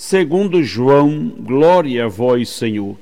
segundo João, glória a vós, Senhor.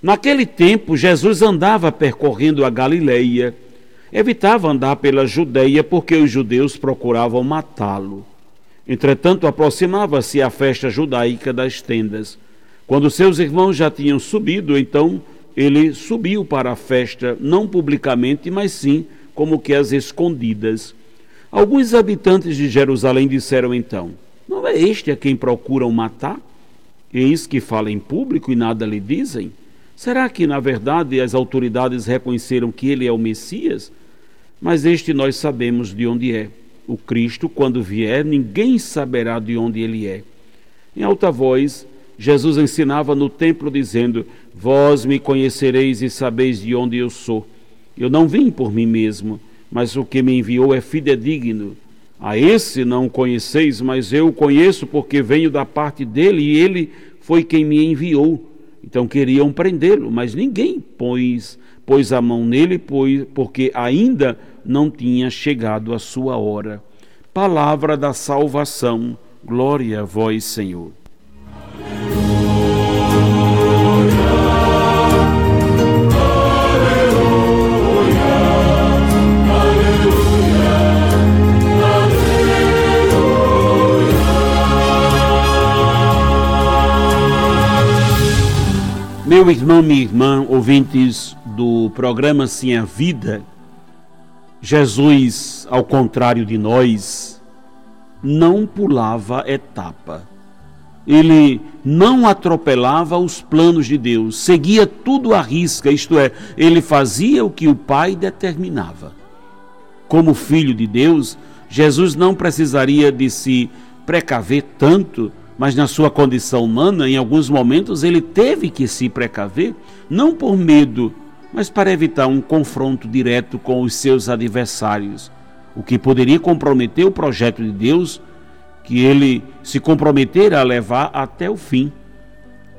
Naquele tempo, Jesus andava percorrendo a Galileia. Evitava andar pela Judeia porque os judeus procuravam matá-lo. Entretanto, aproximava-se a festa judaica das tendas. Quando seus irmãos já tinham subido, então ele subiu para a festa, não publicamente, mas sim como que às escondidas. Alguns habitantes de Jerusalém disseram então: Não é este a quem procuram matar? Eis que fala em público e nada lhe dizem? Será que, na verdade, as autoridades reconheceram que ele é o Messias? Mas este nós sabemos de onde é. O Cristo, quando vier, ninguém saberá de onde ele é. Em alta voz, Jesus ensinava no templo, dizendo: Vós me conhecereis e sabeis de onde eu sou. Eu não vim por mim mesmo, mas o que me enviou é fidedigno. A esse não conheceis, mas eu o conheço porque venho da parte dele e ele foi quem me enviou. Então queriam prendê-lo, mas ninguém pôs, pôs a mão nele, pois, porque ainda não tinha chegado a sua hora. Palavra da salvação. Glória a vós, Senhor. Meu irmão, minha irmã, ouvintes do programa Sim a Vida, Jesus, ao contrário de nós, não pulava etapa. Ele não atropelava os planos de Deus, seguia tudo à risca, isto é, ele fazia o que o Pai determinava. Como filho de Deus, Jesus não precisaria de se precaver tanto mas na sua condição humana, em alguns momentos, ele teve que se precaver, não por medo, mas para evitar um confronto direto com os seus adversários, o que poderia comprometer o projeto de Deus que ele se comprometera a levar até o fim.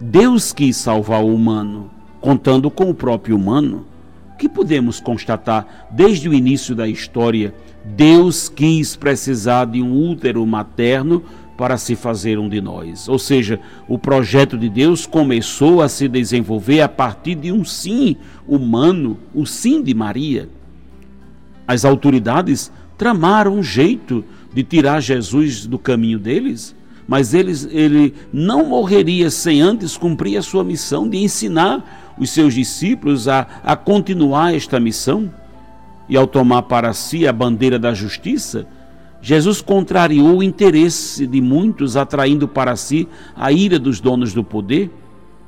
Deus quis salvar o humano, contando com o próprio humano. O que podemos constatar desde o início da história? Deus quis precisar de um útero materno para se fazer um de nós. Ou seja, o projeto de Deus começou a se desenvolver a partir de um sim humano, o sim de Maria. As autoridades tramaram um jeito de tirar Jesus do caminho deles, mas eles, ele não morreria sem antes cumprir a sua missão de ensinar os seus discípulos a, a continuar esta missão. E ao tomar para si a bandeira da justiça, Jesus contrariou o interesse de muitos, atraindo para si a ira dos donos do poder.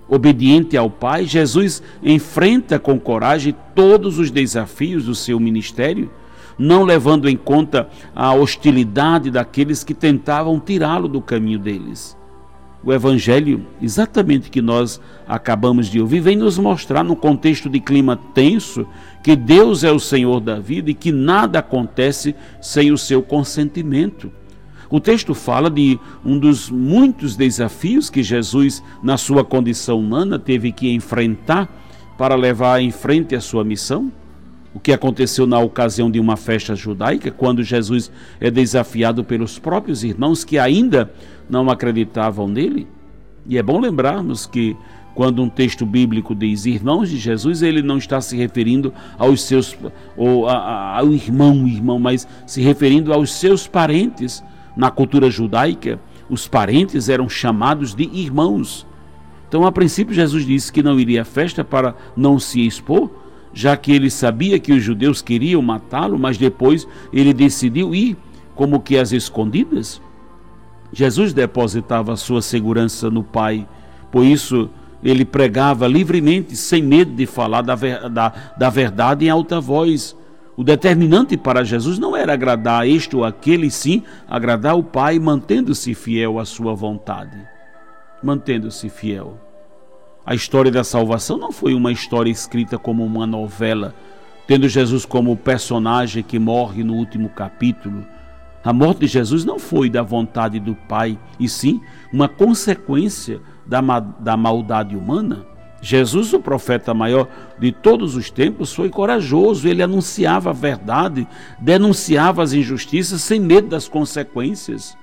Obediente ao Pai, Jesus enfrenta com coragem todos os desafios do seu ministério, não levando em conta a hostilidade daqueles que tentavam tirá-lo do caminho deles. O Evangelho, exatamente que nós acabamos de ouvir, vem nos mostrar, num contexto de clima tenso, que Deus é o Senhor da vida e que nada acontece sem o seu consentimento. O texto fala de um dos muitos desafios que Jesus, na sua condição humana, teve que enfrentar para levar em frente a sua missão. O que aconteceu na ocasião de uma festa judaica, quando Jesus é desafiado pelos próprios irmãos que ainda não acreditavam nele. E é bom lembrarmos que quando um texto bíblico diz irmãos de Jesus, ele não está se referindo aos seus ou a, a, ao irmão, irmão, mas se referindo aos seus parentes. Na cultura judaica, os parentes eram chamados de irmãos. Então, a princípio, Jesus disse que não iria à festa para não se expor, já que ele sabia que os judeus queriam matá-lo, mas depois ele decidiu ir como que às escondidas. Jesus depositava sua segurança no Pai, por isso ele pregava livremente, sem medo de falar da, da, da verdade em alta voz. O determinante para Jesus não era agradar este ou aquele, sim agradar o Pai, mantendo-se fiel à sua vontade. mantendo-se fiel. A história da salvação não foi uma história escrita como uma novela, tendo Jesus como personagem que morre no último capítulo. A morte de Jesus não foi da vontade do Pai, e sim uma consequência da, da maldade humana. Jesus, o profeta maior de todos os tempos, foi corajoso, ele anunciava a verdade, denunciava as injustiças sem medo das consequências.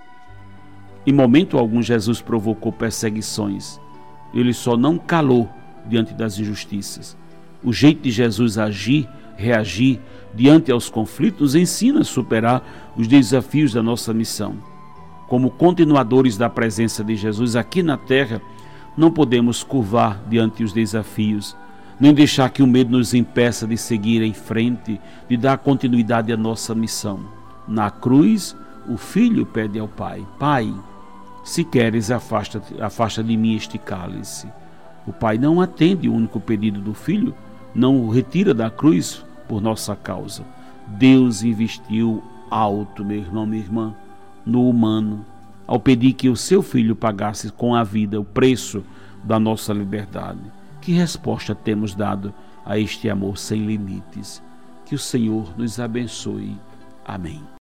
Em momento algum, Jesus provocou perseguições, ele só não calou diante das injustiças. O jeito de Jesus agir, reagir diante aos conflitos, ensina a superar os desafios da nossa missão. Como continuadores da presença de Jesus aqui na terra, não podemos curvar diante os desafios, nem deixar que o medo nos impeça de seguir em frente, de dar continuidade à nossa missão. Na cruz, o filho pede ao Pai: Pai, se queres, afasta, afasta de mim este cálice. O Pai não atende o único pedido do filho, não o retira da cruz por nossa causa. Deus investiu alto, meu irmão, minha irmã, no humano ao pedir que o seu filho pagasse com a vida o preço da nossa liberdade. Que resposta temos dado a este amor sem limites? Que o Senhor nos abençoe. Amém.